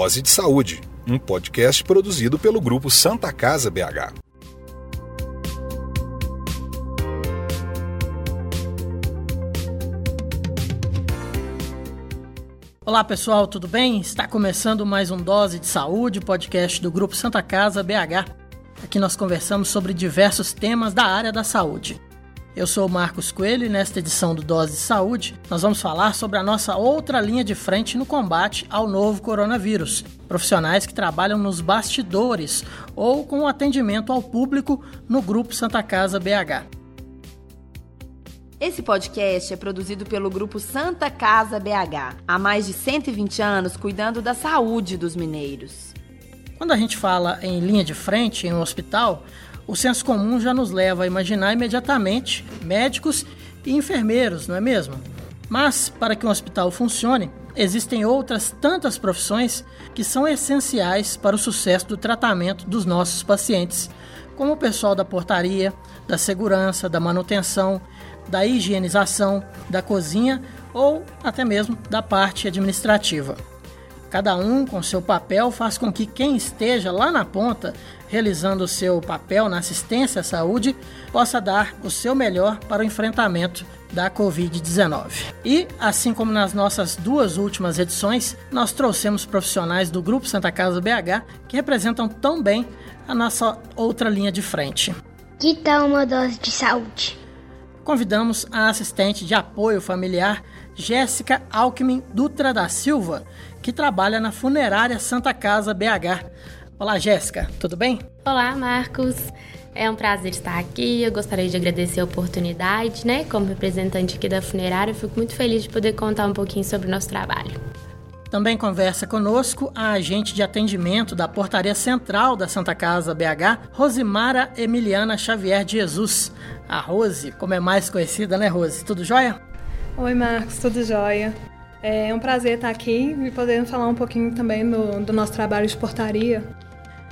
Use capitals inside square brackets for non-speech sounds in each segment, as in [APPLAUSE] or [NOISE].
Dose de Saúde, um podcast produzido pelo grupo Santa Casa BH. Olá pessoal, tudo bem? Está começando mais um Dose de Saúde, podcast do Grupo Santa Casa BH. Aqui nós conversamos sobre diversos temas da área da saúde. Eu sou o Marcos Coelho e nesta edição do Dose de Saúde nós vamos falar sobre a nossa outra linha de frente no combate ao novo coronavírus. Profissionais que trabalham nos bastidores ou com atendimento ao público no Grupo Santa Casa BH. Esse podcast é produzido pelo grupo Santa Casa BH, há mais de 120 anos cuidando da saúde dos mineiros. Quando a gente fala em linha de frente em um hospital, o senso comum já nos leva a imaginar imediatamente médicos e enfermeiros, não é mesmo? Mas, para que um hospital funcione, existem outras tantas profissões que são essenciais para o sucesso do tratamento dos nossos pacientes, como o pessoal da portaria, da segurança, da manutenção, da higienização, da cozinha ou até mesmo da parte administrativa. Cada um, com seu papel, faz com que quem esteja lá na ponta, realizando o seu papel na assistência à saúde, possa dar o seu melhor para o enfrentamento da Covid-19. E, assim como nas nossas duas últimas edições, nós trouxemos profissionais do Grupo Santa Casa BH que representam tão bem a nossa outra linha de frente. Que tal uma dose de saúde? Convidamos a assistente de apoio familiar Jéssica Alckmin Dutra da Silva, que trabalha na funerária Santa Casa BH. Olá, Jéssica, tudo bem? Olá, Marcos. É um prazer estar aqui. Eu gostaria de agradecer a oportunidade, né? Como representante aqui da funerária, eu fico muito feliz de poder contar um pouquinho sobre o nosso trabalho. Também conversa conosco a agente de atendimento da Portaria Central da Santa Casa BH, Rosimara Emiliana Xavier de Jesus. A Rose, como é mais conhecida, né, Rose? Tudo jóia? Oi, Marcos, tudo jóia. É um prazer estar aqui e poder falar um pouquinho também do, do nosso trabalho de portaria.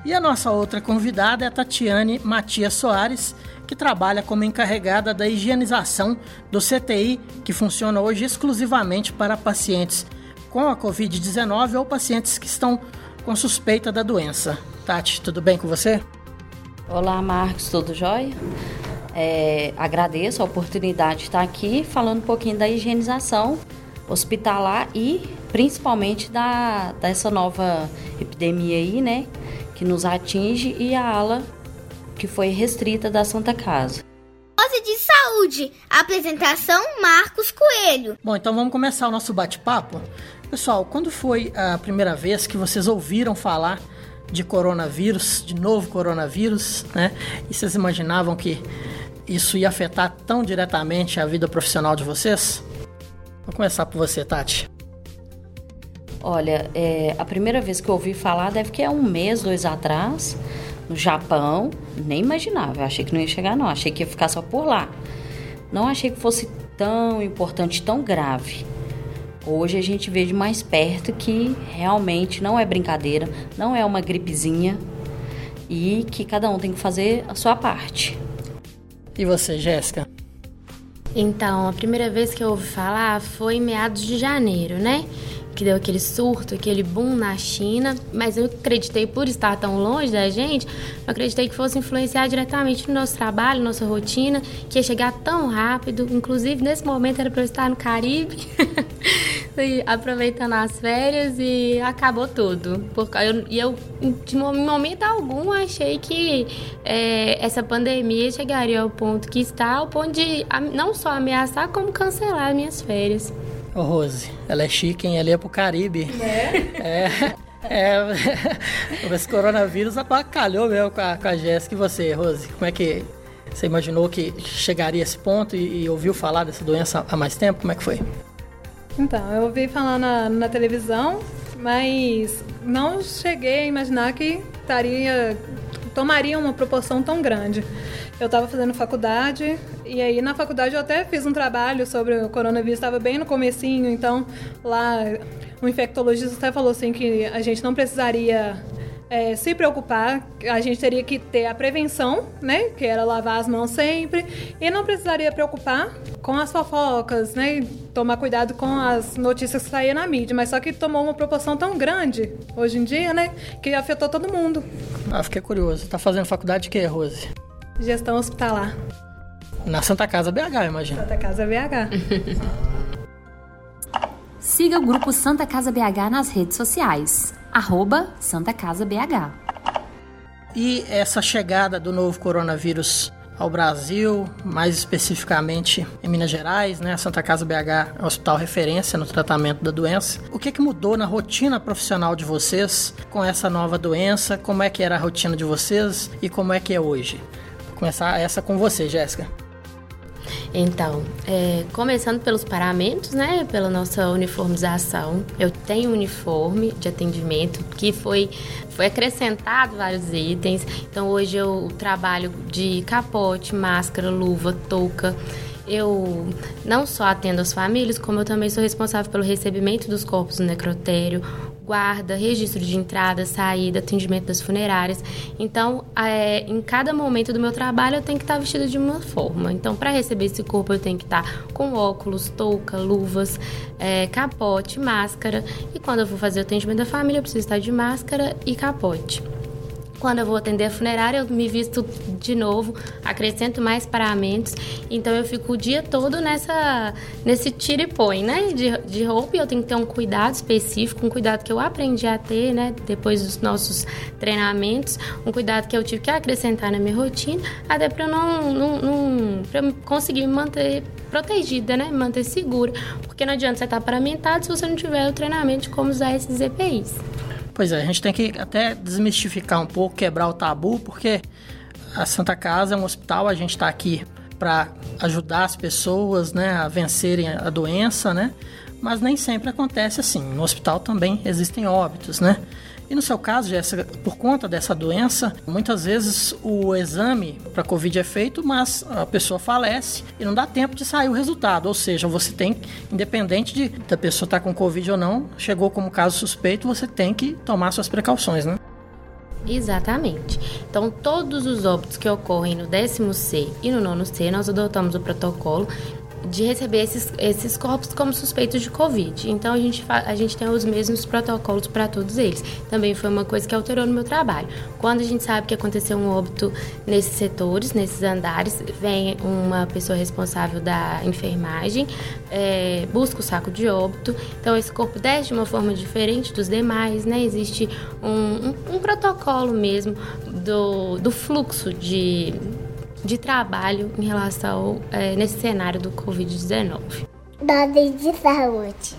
E a nossa outra convidada é a Tatiane Matias Soares, que trabalha como encarregada da higienização do CTI, que funciona hoje exclusivamente para pacientes com a Covid-19 ou pacientes que estão com suspeita da doença. Tati, tudo bem com você? Olá, Marcos, tudo jóia? É, agradeço a oportunidade de estar aqui falando um pouquinho da higienização hospitalar e principalmente da, dessa nova epidemia aí, né? Que nos atinge e a ala que foi restrita da Santa Casa. Dose de saúde. Apresentação Marcos Coelho. Bom, então vamos começar o nosso bate-papo. Pessoal, quando foi a primeira vez que vocês ouviram falar de coronavírus, de novo coronavírus, né? E vocês imaginavam que isso ia afetar tão diretamente a vida profissional de vocês? Vou começar por você, Tati. Olha, é, a primeira vez que eu ouvi falar deve que é um mês, dois atrás, no Japão. Nem imaginava, eu achei que não ia chegar, não. Achei que ia ficar só por lá. Não achei que fosse tão importante, tão grave. Hoje a gente vê de mais perto que realmente não é brincadeira, não é uma gripezinha e que cada um tem que fazer a sua parte. E você, Jéssica? Então, a primeira vez que eu ouvi falar foi em meados de janeiro, né? Que deu aquele surto, aquele boom na China, mas eu acreditei, por estar tão longe da gente, eu acreditei que fosse influenciar diretamente no nosso trabalho, nossa rotina, que ia chegar tão rápido. Inclusive, nesse momento era para eu estar no Caribe. [LAUGHS] aproveitando as férias e acabou tudo. Porque eu, eu de momento algum, achei que é, essa pandemia chegaria ao ponto que está, ao ponto de não só ameaçar, como cancelar minhas férias. Ô Rose, ela é chique, hein? Ela ia pro Caribe. É. é. É, [LAUGHS] esse coronavírus abacalhou mesmo com a, com a Jéssica. E você, Rose, como é que você imaginou que chegaria a esse ponto e, e ouviu falar dessa doença há mais tempo? Como é que foi? Então, eu ouvi falar na, na televisão, mas não cheguei a imaginar que estaria, tomaria uma proporção tão grande. Eu estava fazendo faculdade e aí na faculdade eu até fiz um trabalho sobre o coronavírus, estava bem no comecinho, então lá o infectologista até falou assim que a gente não precisaria é, se preocupar, a gente teria que ter a prevenção, né? Que era lavar as mãos sempre. E não precisaria preocupar com as fofocas, né? Tomar cuidado com as notícias que saíam na mídia, mas só que tomou uma proporção tão grande hoje em dia, né? Que afetou todo mundo. Ah, fiquei curioso. Tá fazendo faculdade de quê, Rose? Gestão hospitalar. Na Santa Casa BH, imagina. Santa Casa BH. Siga o grupo Santa Casa BH nas redes sociais. Arroba Santa Casa BH. E essa chegada do novo coronavírus ao Brasil, mais especificamente em Minas Gerais, né? Santa Casa BH é um hospital referência no tratamento da doença. O que, que mudou na rotina profissional de vocês com essa nova doença? Como é que era a rotina de vocês e como é que é hoje? Vou começar essa com você, Jéssica. Então, é, começando pelos paramentos, né? Pela nossa uniformização. Eu tenho um uniforme de atendimento que foi, foi acrescentado vários itens. Então, hoje eu trabalho de capote, máscara, luva, touca. Eu não só atendo as famílias, como eu também sou responsável pelo recebimento dos corpos no necrotério, guarda, registro de entrada, saída, atendimento das funerárias. Então, é, em cada momento do meu trabalho, eu tenho que estar vestida de uma forma. Então, para receber esse corpo, eu tenho que estar com óculos, touca, luvas, é, capote, máscara. E quando eu vou fazer o atendimento da família, eu preciso estar de máscara e capote. Quando eu vou atender a funerária, eu me visto de novo, acrescento mais paramentos. Então eu fico o dia todo nessa nesse tira e põe, né? De, de roupa e eu tenho que ter um cuidado específico, um cuidado que eu aprendi a ter, né? Depois dos nossos treinamentos, um cuidado que eu tive que acrescentar na minha rotina, até para não, não, não pra conseguir me manter protegida, né? Me manter segura. Porque não adianta você estar paramentado se você não tiver o treinamento de como usar esses EPIs. Pois é, a gente tem que até desmistificar um pouco, quebrar o tabu, porque a Santa Casa é um hospital, a gente está aqui para ajudar as pessoas né, a vencerem a doença, né? Mas nem sempre acontece assim. No hospital também existem óbitos, né? E no seu caso, Jéssica, por conta dessa doença, muitas vezes o exame para Covid é feito, mas a pessoa falece e não dá tempo de sair o resultado. Ou seja, você tem, independente de da pessoa estar tá com Covid ou não, chegou como caso suspeito, você tem que tomar suas precauções, né? Exatamente. Então, todos os óbitos que ocorrem no décimo C e no nono C, nós adotamos o protocolo de receber esses, esses corpos como suspeitos de Covid. Então a gente, a gente tem os mesmos protocolos para todos eles. Também foi uma coisa que alterou no meu trabalho. Quando a gente sabe que aconteceu um óbito nesses setores, nesses andares, vem uma pessoa responsável da enfermagem, é, busca o saco de óbito. Então esse corpo desce de uma forma diferente dos demais, né? Existe um, um, um protocolo mesmo do, do fluxo de de trabalho em relação é, nesse cenário do Covid-19. Dados de saúde.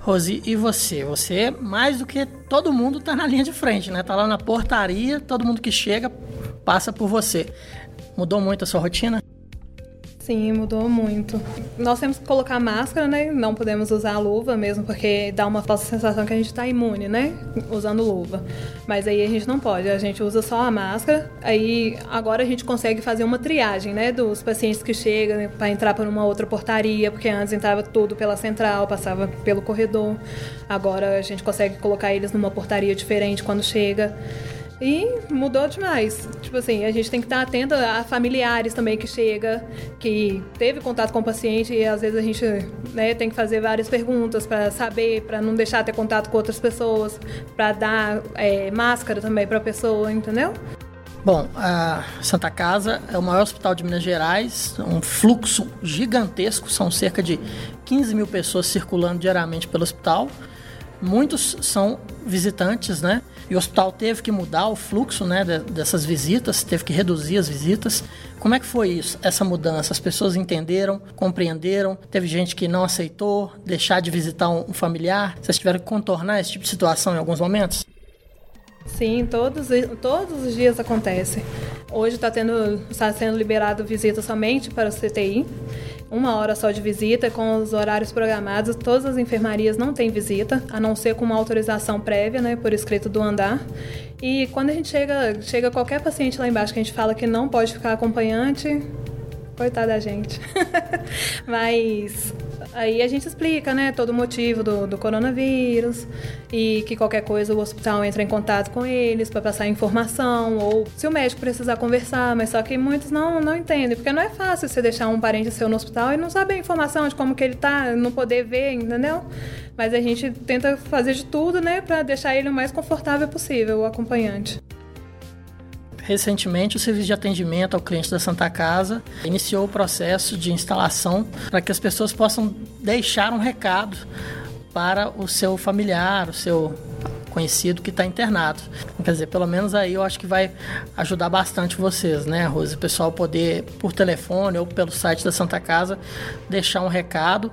Rosi, e você? Você, mais do que todo mundo, está na linha de frente, né? Tá lá na portaria, todo mundo que chega passa por você. Mudou muito a sua rotina? Sim, mudou muito. Nós temos que colocar máscara, né? Não podemos usar luva mesmo, porque dá uma falsa sensação que a gente está imune, né? Usando luva. Mas aí a gente não pode, a gente usa só a máscara. Aí agora a gente consegue fazer uma triagem, né? Dos pacientes que chegam né? para entrar por uma outra portaria, porque antes entrava tudo pela central, passava pelo corredor. Agora a gente consegue colocar eles numa portaria diferente quando chega. E mudou demais. Tipo assim, a gente tem que estar atento a familiares também que chega, que teve contato com o paciente e às vezes a gente né, tem que fazer várias perguntas para saber, para não deixar ter contato com outras pessoas, para dar é, máscara também para a pessoa, entendeu? Bom, a Santa Casa é o maior hospital de Minas Gerais, um fluxo gigantesco, são cerca de 15 mil pessoas circulando diariamente pelo hospital. Muitos são visitantes, né? E o hospital teve que mudar o fluxo né, dessas visitas, teve que reduzir as visitas. Como é que foi isso, essa mudança? As pessoas entenderam, compreenderam? Teve gente que não aceitou deixar de visitar um familiar? Vocês tiveram que contornar esse tipo de situação em alguns momentos? Sim, todos, todos os dias acontece. Hoje está tá sendo liberado visita somente para o CTI uma hora só de visita, com os horários programados. Todas as enfermarias não têm visita, a não ser com uma autorização prévia, né, por escrito do andar. E quando a gente chega, chega qualquer paciente lá embaixo que a gente fala que não pode ficar acompanhante, coitada da gente. [LAUGHS] Mas aí a gente explica, né, todo o motivo do, do coronavírus e que qualquer coisa o hospital entra em contato com eles para passar informação ou se o médico precisar conversar, mas só que muitos não, não entendem, porque não é fácil você deixar um parente seu no hospital e não saber a informação de como que ele tá, não poder ver, entendeu? Mas a gente tenta fazer de tudo, né, para deixar ele o mais confortável possível, o acompanhante. Recentemente, o serviço de atendimento ao cliente da Santa Casa iniciou o processo de instalação para que as pessoas possam deixar um recado para o seu familiar, o seu conhecido que está internado. Quer dizer, pelo menos aí eu acho que vai ajudar bastante vocês, né, Rose? O pessoal poder, por telefone ou pelo site da Santa Casa, deixar um recado.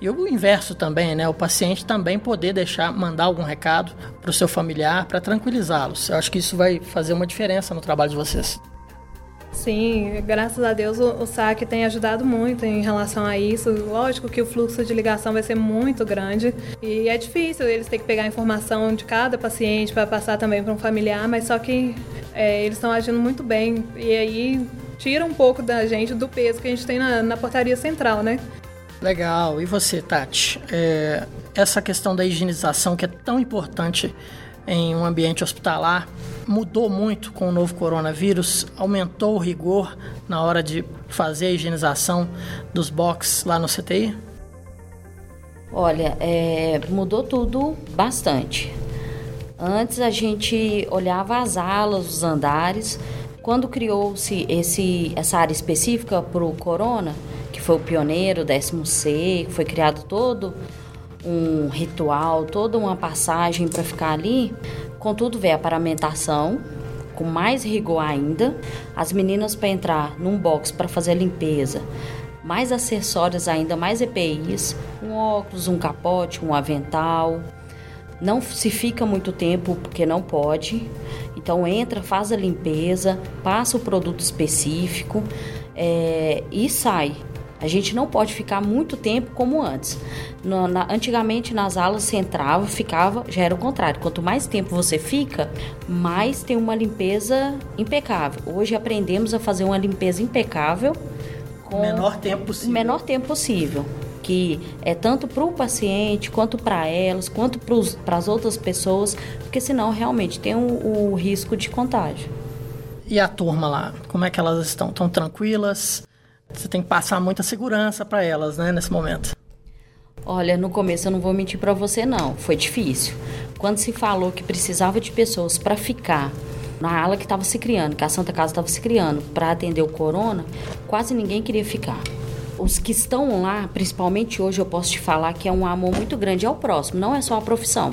E o inverso também, né? O paciente também poder deixar, mandar algum recado para o seu familiar para tranquilizá-los. Eu acho que isso vai fazer uma diferença no trabalho de vocês. Sim, graças a Deus o, o SAC tem ajudado muito em relação a isso. Lógico que o fluxo de ligação vai ser muito grande e é difícil eles ter que pegar a informação de cada paciente para passar também para um familiar, mas só que é, eles estão agindo muito bem e aí tira um pouco da gente do peso que a gente tem na, na portaria central, né? Legal. E você, Tati? É, essa questão da higienização que é tão importante em um ambiente hospitalar mudou muito com o novo coronavírus, aumentou o rigor na hora de fazer a higienização dos boxes lá no CTI? Olha, é, mudou tudo bastante. Antes a gente olhava as alas, os andares. Quando criou-se essa área específica para o corona, que foi o pioneiro, o décimo C, foi criado todo um ritual, toda uma passagem para ficar ali. Contudo, veio a paramentação, com mais rigor ainda. As meninas para entrar num box para fazer limpeza, mais acessórios ainda, mais EPIs, um óculos, um capote, um avental. Não se fica muito tempo porque não pode. Então entra, faz a limpeza, passa o produto específico é, e sai. A gente não pode ficar muito tempo como antes. No, na, antigamente nas aulas você entrava, ficava, já era o contrário. Quanto mais tempo você fica, mais tem uma limpeza impecável. Hoje aprendemos a fazer uma limpeza impecável com o menor tempo possível. O menor tempo possível que é tanto para o paciente, quanto para elas, quanto para as outras pessoas, porque senão realmente tem o, o, risco de contágio. E a turma lá, como é que elas estão? Estão tranquilas? Você tem que passar muita segurança para elas, né, nesse momento. Olha, no começo eu não vou mentir para você não, foi difícil. Quando se falou que precisava de pessoas para ficar na ala que estava se criando, que a Santa Casa estava se criando para atender o corona, quase ninguém queria ficar. Os que estão lá, principalmente hoje, eu posso te falar que é um amor muito grande ao próximo, não é só a profissão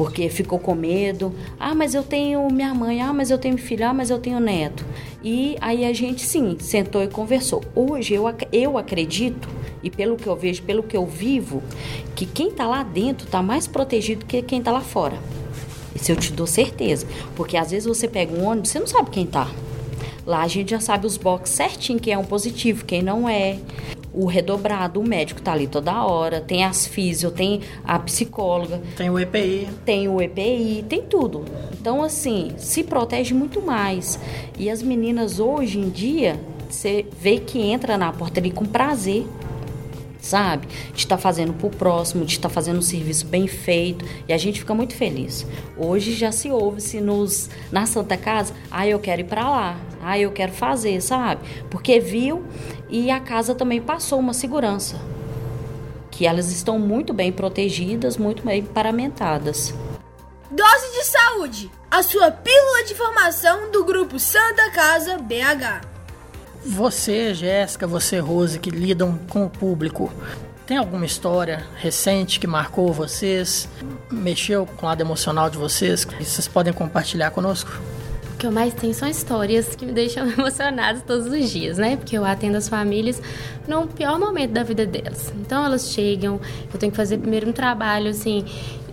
porque ficou com medo. Ah, mas eu tenho minha mãe, ah, mas eu tenho filho, ah, mas eu tenho neto. E aí a gente sim sentou e conversou. Hoje eu, eu acredito, e pelo que eu vejo, pelo que eu vivo, que quem está lá dentro está mais protegido que quem está lá fora. Isso eu te dou certeza. Porque às vezes você pega um ônibus, você não sabe quem está. Lá a gente já sabe os boxes certinho, quem é um positivo, quem não é o redobrado, o médico tá ali toda hora, tem as físio, tem a psicóloga. Tem o EPI. Tem o EPI, tem tudo. Então, assim, se protege muito mais. E as meninas hoje em dia, você vê que entra na porta ali com prazer sabe? De estar tá fazendo para o próximo, de estar tá fazendo um serviço bem feito e a gente fica muito feliz. Hoje já se ouve-se nos na Santa Casa, ah, eu quero ir para lá, ah, eu quero fazer, sabe? Porque viu e a casa também passou uma segurança. Que elas estão muito bem protegidas, muito bem paramentadas. Dose de saúde, a sua pílula de formação do grupo Santa Casa BH. Você, Jéssica, você, Rose, que lidam com o público, tem alguma história recente que marcou vocês, mexeu com o lado emocional de vocês, que vocês podem compartilhar conosco? O que eu mais tenho são histórias que me deixam [LAUGHS] emocionadas todos os dias, né? Porque eu atendo as famílias no pior momento da vida delas. Então elas chegam, eu tenho que fazer primeiro um trabalho assim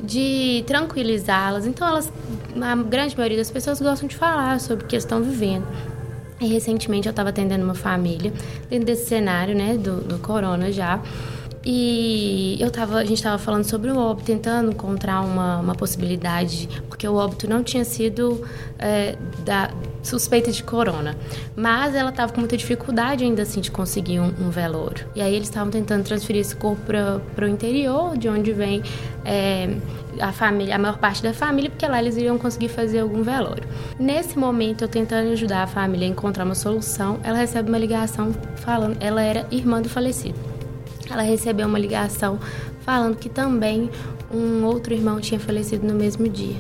de tranquilizá-las. Então elas, a grande maioria das pessoas gostam de falar sobre o que estão vivendo. E recentemente eu estava atendendo uma família dentro desse cenário, né, do, do corona já. E eu tava, a gente estava falando sobre o óbito, tentando encontrar uma, uma possibilidade, porque o óbito não tinha sido é, da suspeita de corona. Mas ela estava com muita dificuldade ainda assim de conseguir um, um velório. E aí eles estavam tentando transferir esse corpo para o interior, de onde vem é, a família, a maior parte da família, porque lá eles iriam conseguir fazer algum velório. Nesse momento, eu tentando ajudar a família a encontrar uma solução, ela recebe uma ligação falando, ela era irmã do falecido. Ela recebeu uma ligação falando que também um outro irmão tinha falecido no mesmo dia.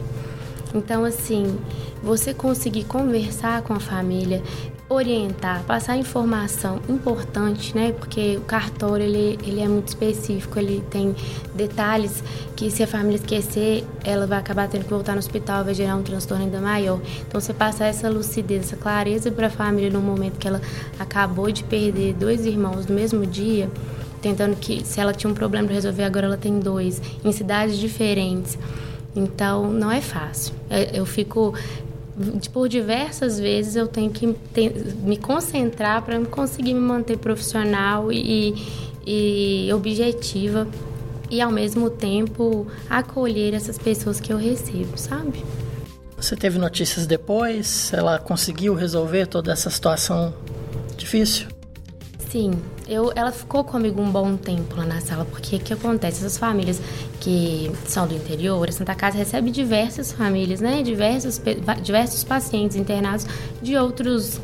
Então, assim, você conseguir conversar com a família, orientar, passar informação importante, né? Porque o cartório ele, ele é muito específico, ele tem detalhes que se a família esquecer, ela vai acabar tendo que voltar no hospital, vai gerar um transtorno ainda maior. Então você passar essa lucidez, essa clareza para a família no momento que ela acabou de perder dois irmãos no mesmo dia, tentando que se ela tinha um problema para resolver, agora ela tem dois em cidades diferentes. Então não é fácil. Eu fico por diversas vezes eu tenho que me concentrar para conseguir me manter profissional e, e objetiva e ao mesmo tempo acolher essas pessoas que eu recebo, sabe? Você teve notícias depois? Ela conseguiu resolver toda essa situação difícil? Sim, eu, ela ficou comigo um bom tempo lá na sala, porque o que acontece? Essas famílias que são do interior, a Santa Casa recebe diversas famílias, né? Diversos, diversos pacientes internados de outros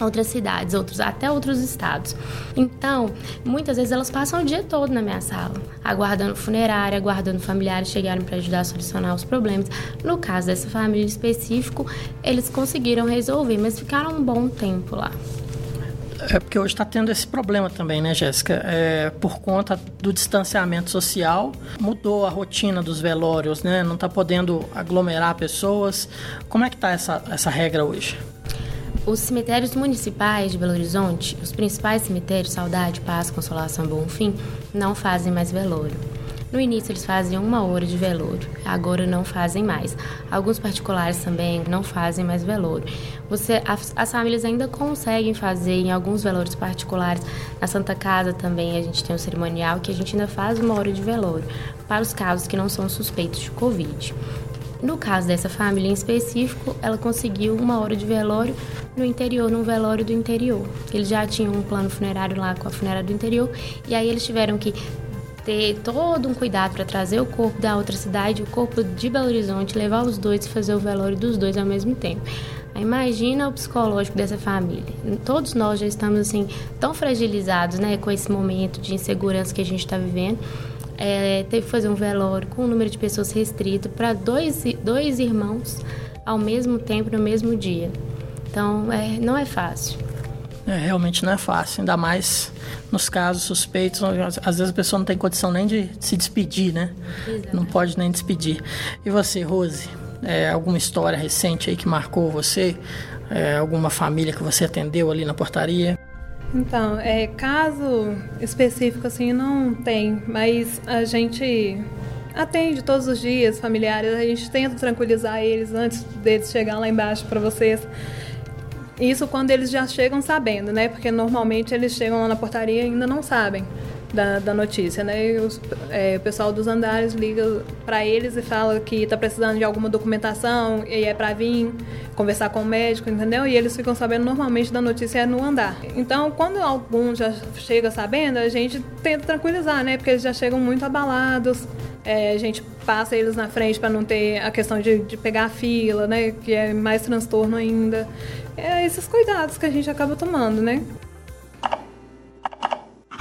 outras cidades, outros até outros estados. Então, muitas vezes elas passam o dia todo na minha sala, aguardando funerária, aguardando familiares chegarem para ajudar a solucionar os problemas. No caso dessa família específico, eles conseguiram resolver, mas ficaram um bom tempo lá. É porque hoje está tendo esse problema também, né, Jéssica? É, por conta do distanciamento social, mudou a rotina dos velórios, né? Não está podendo aglomerar pessoas. Como é que está essa, essa regra hoje? Os cemitérios municipais de Belo Horizonte, os principais cemitérios, Saudade, Paz, Consolação e Bonfim, não fazem mais velório. No início eles faziam uma hora de velório, agora não fazem mais. Alguns particulares também não fazem mais velório. Você, as, as, famílias ainda conseguem fazer em alguns velórios particulares. Na Santa Casa também a gente tem um cerimonial que a gente ainda faz uma hora de velório para os casos que não são suspeitos de Covid. No caso dessa família em específico, ela conseguiu uma hora de velório no interior, no velório do interior. Eles já tinham um plano funerário lá com a funerária do interior e aí eles tiveram que ter todo um cuidado para trazer o corpo da outra cidade, o corpo de Belo Horizonte, levar os dois e fazer o velório dos dois ao mesmo tempo. Imagina o psicológico dessa família. Todos nós já estamos assim tão fragilizados, né, com esse momento de insegurança que a gente está vivendo. É, teve que fazer um velório com um número de pessoas restrito para dois, dois irmãos ao mesmo tempo no mesmo dia. Então, é, não é fácil. É, realmente não é fácil, ainda mais nos casos suspeitos, às vezes a pessoa não tem condição nem de se despedir, né? Não pode nem despedir. E você, Rose, é, alguma história recente aí que marcou você? É, alguma família que você atendeu ali na portaria? Então, é, caso específico assim não tem, mas a gente atende todos os dias familiares, a gente tenta tranquilizar eles antes deles chegar lá embaixo para vocês. Isso quando eles já chegam sabendo, né? Porque normalmente eles chegam lá na portaria e ainda não sabem da, da notícia, né? E os, é, o pessoal dos andares liga para eles e fala que está precisando de alguma documentação e é para vir conversar com o médico, entendeu? E eles ficam sabendo normalmente da notícia no andar. Então, quando algum já chega sabendo, a gente tenta tranquilizar, né? Porque eles já chegam muito abalados. É, a gente passa eles na frente para não ter a questão de, de pegar a fila, né? Que é mais transtorno ainda. É esses cuidados que a gente acaba tomando, né?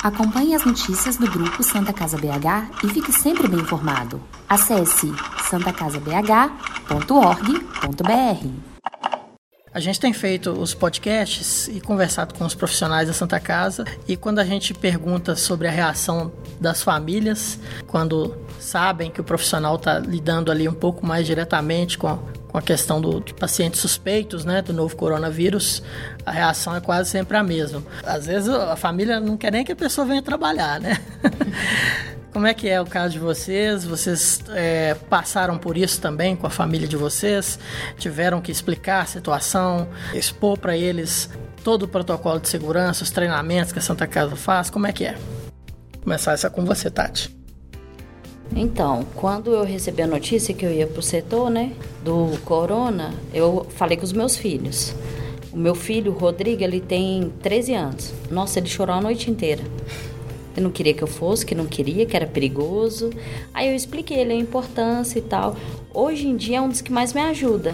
Acompanhe as notícias do grupo Santa Casa BH e fique sempre bem informado. Acesse santacasabh.org.br. A gente tem feito os podcasts e conversado com os profissionais da Santa Casa. E quando a gente pergunta sobre a reação das famílias, quando sabem que o profissional está lidando ali um pouco mais diretamente com, com a questão do, de pacientes suspeitos né, do novo coronavírus, a reação é quase sempre a mesma. Às vezes a família não quer nem que a pessoa venha trabalhar, né? [LAUGHS] Como é que é o caso de vocês? Vocês é, passaram por isso também com a família de vocês? Tiveram que explicar a situação, expor para eles todo o protocolo de segurança, os treinamentos que a Santa Casa faz? Como é que é? Começar essa com você, Tati. Então, quando eu recebi a notícia que eu ia pro setor, né, do corona, eu falei com os meus filhos. O meu filho, o Rodrigo, ele tem 13 anos. Nossa, ele chorou a noite inteira. Eu não queria que eu fosse, que não queria, que era perigoso. Aí eu expliquei ele a importância e tal. Hoje em dia é um dos que mais me ajuda.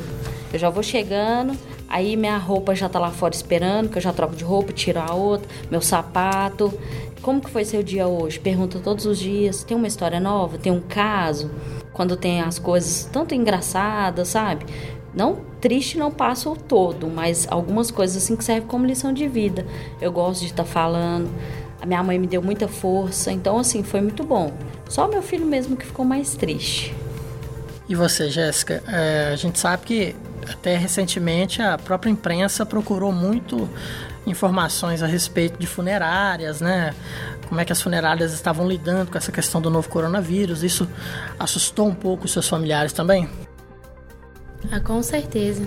Eu já vou chegando, aí minha roupa já tá lá fora esperando, que eu já troco de roupa, tiro a outra, meu sapato. Como que foi seu dia hoje? Pergunta todos os dias. Tem uma história nova? Tem um caso? Quando tem as coisas tanto engraçadas, sabe? Não triste não passa o todo, mas algumas coisas assim que servem como lição de vida. Eu gosto de estar tá falando. A minha mãe me deu muita força, então assim, foi muito bom. Só meu filho mesmo que ficou mais triste. E você, Jéssica? É, a gente sabe que até recentemente a própria imprensa procurou muito informações a respeito de funerárias, né? Como é que as funerárias estavam lidando com essa questão do novo coronavírus. Isso assustou um pouco os seus familiares também? Ah, com certeza.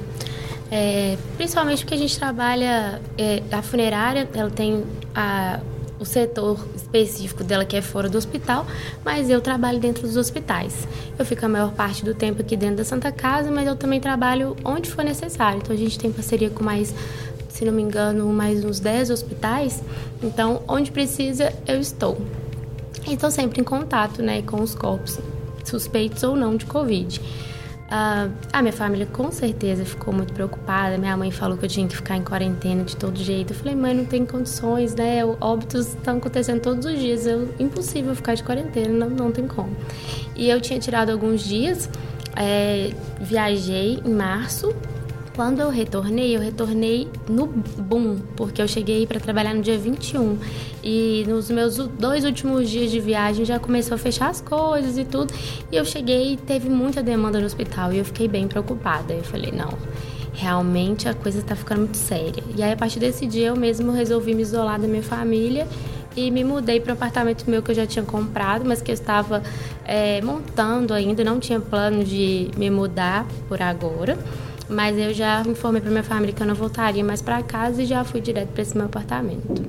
É, principalmente porque a gente trabalha é, a funerária, ela tem a, o setor específico dela que é fora do hospital, mas eu trabalho dentro dos hospitais. Eu fico a maior parte do tempo aqui dentro da Santa Casa, mas eu também trabalho onde for necessário. Então a gente tem parceria com mais se não me engano, mais uns 10 hospitais. Então, onde precisa, eu estou. Estou sempre em contato né, com os corpos, suspeitos ou não de Covid. Uh, a minha família com certeza ficou muito preocupada. Minha mãe falou que eu tinha que ficar em quarentena de todo jeito. Eu falei, mãe, não tem condições, né? Óbitos estão acontecendo todos os dias. Eu, impossível ficar de quarentena, não, não tem como. E eu tinha tirado alguns dias, é, viajei em março quando eu retornei, eu retornei no boom, porque eu cheguei para trabalhar no dia 21. E nos meus dois últimos dias de viagem já começou a fechar as coisas e tudo. E eu cheguei e teve muita demanda no hospital e eu fiquei bem preocupada. Eu falei, não, realmente a coisa está ficando muito séria. E aí a partir desse dia eu mesmo resolvi me isolar da minha família e me mudei para o apartamento meu que eu já tinha comprado, mas que eu estava é, montando ainda, não tinha plano de me mudar por agora. Mas eu já informei para minha família que eu não voltaria mais para casa e já fui direto para esse meu apartamento.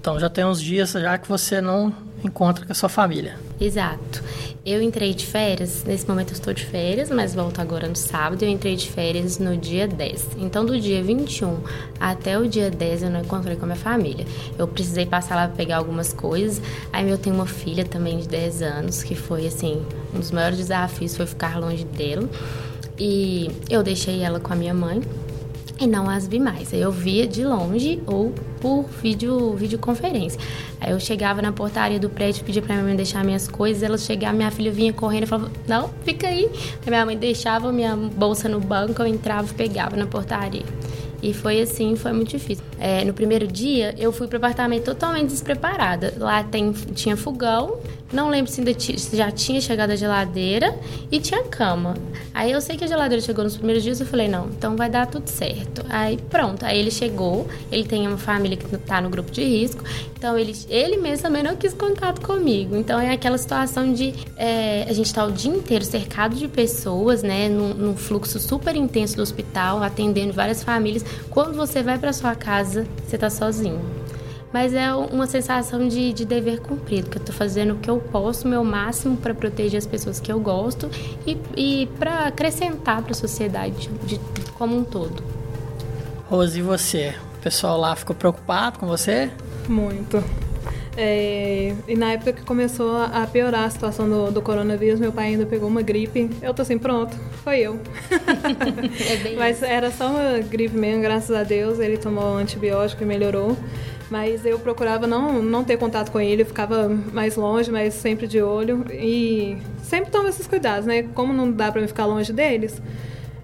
Então já tem uns dias já que você não encontra com a sua família. Exato. Eu entrei de férias, nesse momento eu estou de férias, mas volto agora no sábado. Eu entrei de férias no dia 10. Então, do dia 21 até o dia 10, eu não encontrei com a minha família. Eu precisei passar lá para pegar algumas coisas. Aí, eu tenho uma filha também de 10 anos, que foi, assim, um dos maiores desafios foi ficar longe dela. E eu deixei ela com a minha mãe e não as vi mais. Eu via de longe ou por vídeo, videoconferência. Aí eu chegava na portaria do prédio, pedia pra minha mãe deixar minhas coisas, ela chegava, minha filha vinha correndo e falava, não, fica aí. Aí minha mãe deixava minha bolsa no banco, eu entrava e pegava na portaria. E foi assim, foi muito difícil. É, no primeiro dia, eu fui pro apartamento totalmente despreparada. Lá tem, tinha fogão, não lembro se, ainda se já tinha chegado a geladeira e tinha cama. Aí eu sei que a geladeira chegou nos primeiros dias, eu falei, não, então vai dar tudo certo. Aí pronto, aí ele chegou, ele tem uma família que tá no grupo de risco, então ele, ele mesmo também não quis contato comigo. Então é aquela situação de é, a gente tá o dia inteiro cercado de pessoas, né, num, num fluxo super intenso do hospital, atendendo várias famílias. Quando você vai para sua casa, você tá sozinho mas é uma sensação de, de dever cumprido, que eu estou fazendo o que eu posso, o meu máximo para proteger as pessoas que eu gosto e, e para acrescentar para a sociedade de, como um todo. Rose, e você? O pessoal lá ficou preocupado com você? Muito. É, e na época que começou a piorar a situação do, do, coronavírus, meu pai ainda pegou uma gripe. Eu tô assim, pronto, foi eu. [LAUGHS] é Mas era só uma gripe mesmo, graças a Deus. Ele tomou antibiótico e melhorou. Mas eu procurava não, não ter contato com ele, eu ficava mais longe, mas sempre de olho. E sempre tomo esses cuidados, né? Como não dá pra ficar longe deles,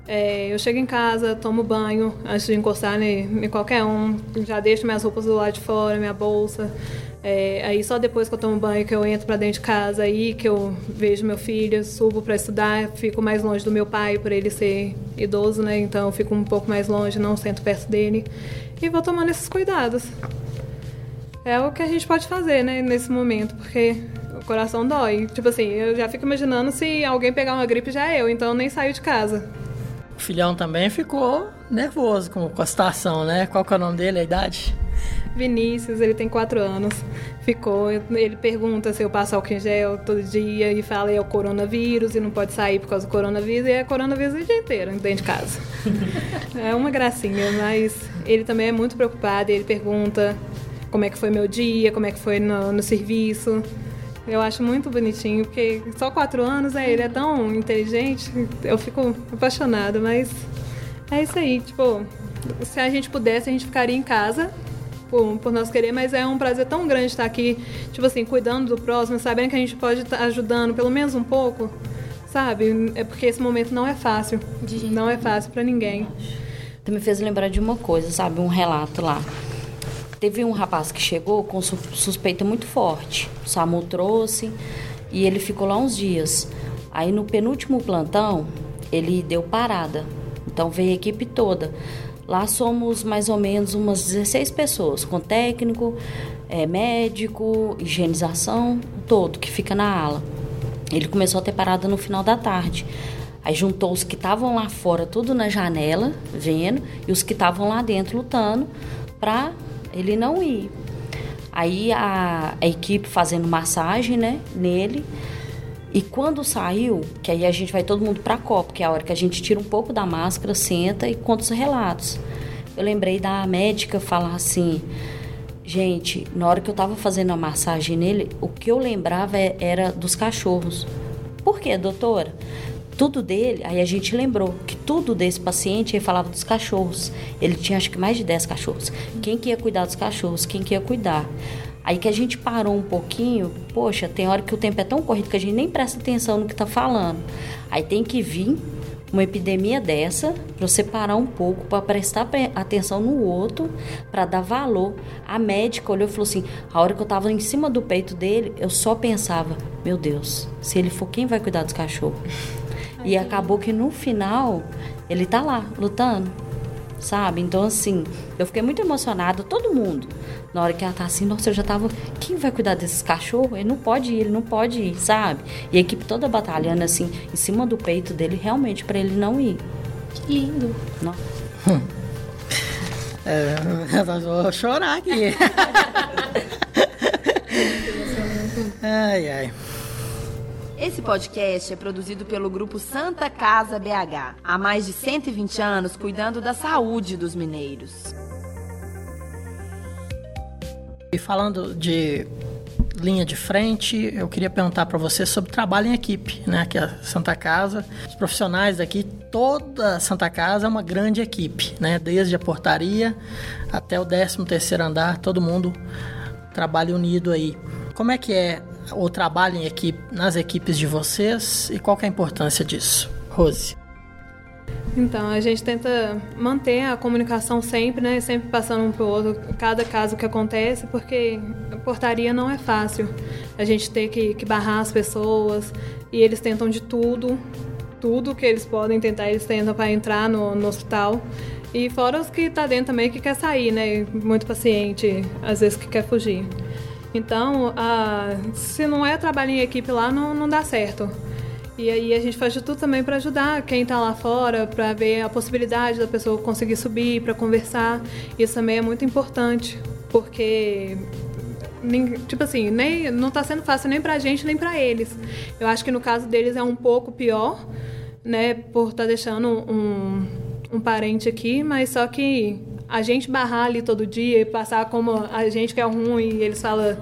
é, eu chego em casa, tomo banho antes de encostar em, em, qualquer um, já deixo minhas roupas do lado de fora, minha bolsa. É, aí só depois que eu tomo banho que eu entro para dentro de casa, aí que eu vejo meu filho, subo para estudar, fico mais longe do meu pai por ele ser idoso, né? Então eu fico um pouco mais longe, não sento perto dele e vou tomando esses cuidados é o que a gente pode fazer, né, nesse momento, porque o coração dói. Tipo assim, eu já fico imaginando se alguém pegar uma gripe já é eu, então eu nem saio de casa. O filhão também ficou nervoso com, a situação, né? Qual que é o nome dele, a idade? Vinícius, ele tem quatro anos. Ficou, ele pergunta se eu passo álcool em gel todo dia e fala é o coronavírus e não pode sair por causa do coronavírus. E é coronavírus o dia inteiro dentro de casa. [LAUGHS] é uma gracinha, mas ele também é muito preocupado. Ele pergunta como é que foi meu dia, como é que foi no, no serviço. Eu acho muito bonitinho, porque só quatro anos, né? Ele é tão inteligente, eu fico apaixonada, mas é isso aí, tipo, se a gente pudesse, a gente ficaria em casa por, por nós querer, mas é um prazer tão grande estar aqui, tipo assim, cuidando do próximo, sabendo que a gente pode estar ajudando pelo menos um pouco, sabe? É porque esse momento não é fácil. Não é fácil para ninguém. Tu me fez lembrar de uma coisa, sabe? Um relato lá. Teve um rapaz que chegou com suspeita muito forte. O SAMU trouxe e ele ficou lá uns dias. Aí no penúltimo plantão, ele deu parada. Então veio a equipe toda. Lá somos mais ou menos umas 16 pessoas, com técnico, é, médico, higienização, todo que fica na ala. Ele começou a ter parada no final da tarde. Aí juntou os que estavam lá fora, tudo na janela, vendo, e os que estavam lá dentro lutando para ele não ir. Aí a, a equipe fazendo massagem, né, nele. E quando saiu, que aí a gente vai todo mundo para a copa, que é a hora que a gente tira um pouco da máscara, senta e conta os relatos. Eu lembrei da médica falar assim: gente, na hora que eu tava fazendo a massagem nele, o que eu lembrava é, era dos cachorros. Por quê, doutora? tudo dele, aí a gente lembrou que tudo desse paciente ele falava dos cachorros. Ele tinha acho que mais de 10 cachorros. Quem que ia cuidar dos cachorros? Quem que ia cuidar? Aí que a gente parou um pouquinho, poxa, tem hora que o tempo é tão corrido que a gente nem presta atenção no que está falando. Aí tem que vir uma epidemia dessa para você parar um pouco, para prestar atenção no outro, para dar valor. A médica olhou e falou assim: a hora que eu estava em cima do peito dele, eu só pensava: meu Deus, se ele for quem vai cuidar dos cachorros? E acabou que no final ele tá lá lutando, sabe? Então assim, eu fiquei muito emocionada, todo mundo. Na hora que ela tá assim, nossa, eu já tava, quem vai cuidar desses cachorros? Ele não pode ir, ele não pode ir, sabe? E a equipe toda batalhando assim, em cima do peito dele, realmente para ele não ir. Que lindo. Não. [LAUGHS] É, eu vou chorar aqui. [LAUGHS] ai, ai. Esse podcast é produzido pelo grupo Santa Casa BH, há mais de 120 anos cuidando da saúde dos mineiros. E falando de linha de frente, eu queria perguntar para você sobre trabalho em equipe, né? Que é a Santa Casa, os profissionais daqui, toda a Santa Casa é uma grande equipe, né? Desde a portaria até o 13 terceiro andar, todo mundo trabalha unido aí. Como é que é o trabalho em equipe, nas equipes de vocês e qual é a importância disso? Rose. Então, a gente tenta manter a comunicação sempre, né? Sempre passando um para o outro, cada caso que acontece, porque a portaria não é fácil. A gente tem que, que barrar as pessoas e eles tentam de tudo, tudo que eles podem tentar, eles tentam para entrar no, no hospital. E fora os que tá dentro também que quer sair, né? Muito paciente, às vezes que quer fugir. Então, se não é trabalho em equipe lá, não, não dá certo. E aí a gente faz de tudo também para ajudar quem está lá fora, para ver a possibilidade da pessoa conseguir subir, para conversar. Isso também é muito importante, porque tipo assim, nem não está sendo fácil nem para a gente nem para eles. Eu acho que no caso deles é um pouco pior, né, por estar tá deixando um, um parente aqui, mas só que a gente barrar ali todo dia e passar como a gente que é ruim, e eles falam,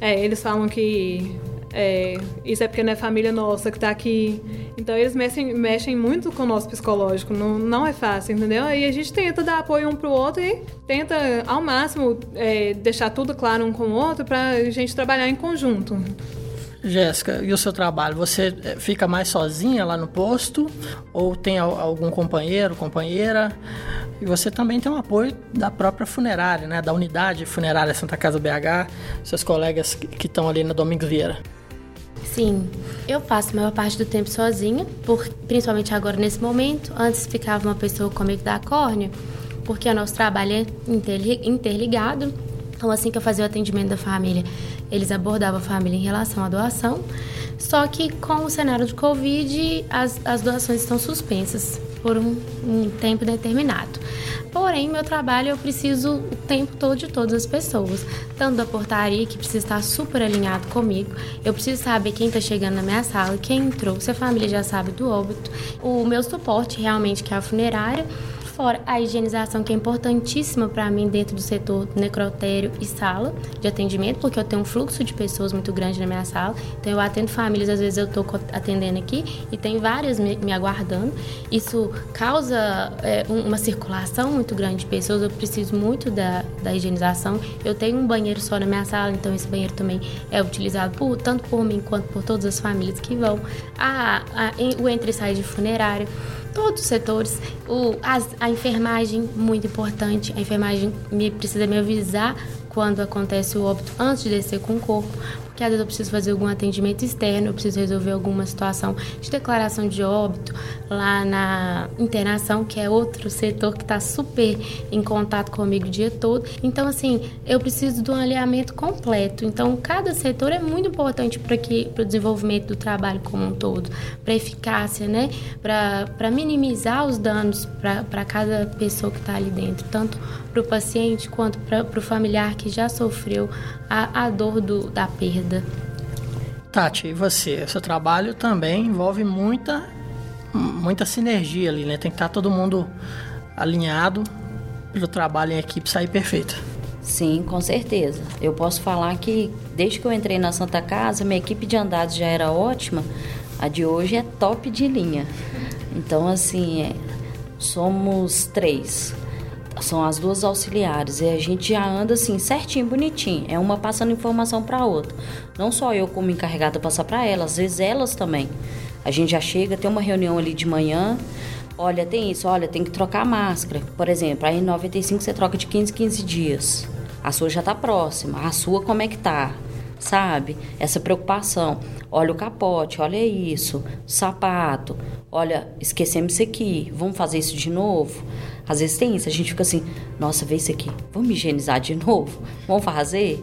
é, eles falam que é, isso é porque não é família nossa que está aqui. Então eles mexem, mexem muito com o nosso psicológico, não, não é fácil, entendeu? Aí a gente tenta dar apoio um pro outro e tenta ao máximo é, deixar tudo claro um com o outro para a gente trabalhar em conjunto. Jéssica, e o seu trabalho? Você eh, fica mais sozinha lá no posto ou tem algum companheiro, companheira? E você também tem o apoio da própria funerária, né? Da unidade funerária Santa Casa BH, seus colegas que estão ali na Domingos Vieira. Sim, eu faço a maior parte do tempo sozinha, por, principalmente agora nesse momento. Antes ficava uma pessoa comigo da córnea, porque o nosso trabalho é interligado. Então, assim que eu fazia o atendimento da família, eles abordavam a família em relação à doação. Só que com o cenário de Covid, as, as doações estão suspensas. por um, um tempo determinado. Porém, meu trabalho eu preciso o tempo todo de todas as pessoas, tanto da portaria que precisa estar super alinhado comigo. Eu preciso saber quem está chegando na minha sala, quem entrou, se a família já sabe do óbito. O meu suporte realmente que é a funerária fora a higienização, que é importantíssima para mim dentro do setor necrotério e sala de atendimento, porque eu tenho um fluxo de pessoas muito grande na minha sala. Então, eu atendo famílias, às vezes eu estou atendendo aqui e tem várias me, me aguardando. Isso causa é, uma circulação muito grande de pessoas. Eu preciso muito da, da higienização. Eu tenho um banheiro só na minha sala, então esse banheiro também é utilizado por, tanto por mim quanto por todas as famílias que vão. A, a, o entre e sai de funerário todos os setores. O, as, a enfermagem, muito importante. A enfermagem me, precisa me avisar quando acontece o óbito antes de descer com o corpo, porque às vezes eu preciso fazer algum atendimento externo, eu preciso resolver alguma situação de declaração de óbito lá na internação, que é outro setor que está super em contato comigo o dia todo. Então, assim, eu preciso de um alinhamento completo. Então, cada setor é muito importante para o desenvolvimento do trabalho como um todo, para eficácia, né? Para minimizar os danos para cada pessoa que está ali dentro, tanto para o paciente quanto para o familiar que já sofreu a, a dor do, da perda. Tati, e você? Seu trabalho também envolve muita, muita sinergia ali, né? Tem que estar tá todo mundo alinhado para o trabalho em equipe sair perfeito. Sim, com certeza. Eu posso falar que desde que eu entrei na Santa Casa, minha equipe de andados já era ótima. A de hoje é top de linha. Então, assim, é, somos três são as duas auxiliares e a gente já anda assim certinho, bonitinho. É uma passando informação para outra. Não só eu como encarregada passar para elas, às vezes elas também. A gente já chega, tem uma reunião ali de manhã. Olha, tem isso, olha, tem que trocar a máscara. Por exemplo, aí em 95 você troca de 15 15 dias. A sua já tá próxima. A sua como é que tá? Sabe? Essa preocupação. Olha o capote, olha isso, sapato. Olha, esquecemos isso aqui. Vamos fazer isso de novo? Às vezes tem isso, a gente fica assim, nossa, vê isso aqui, vamos higienizar de [LAUGHS] novo? Vamos fazer?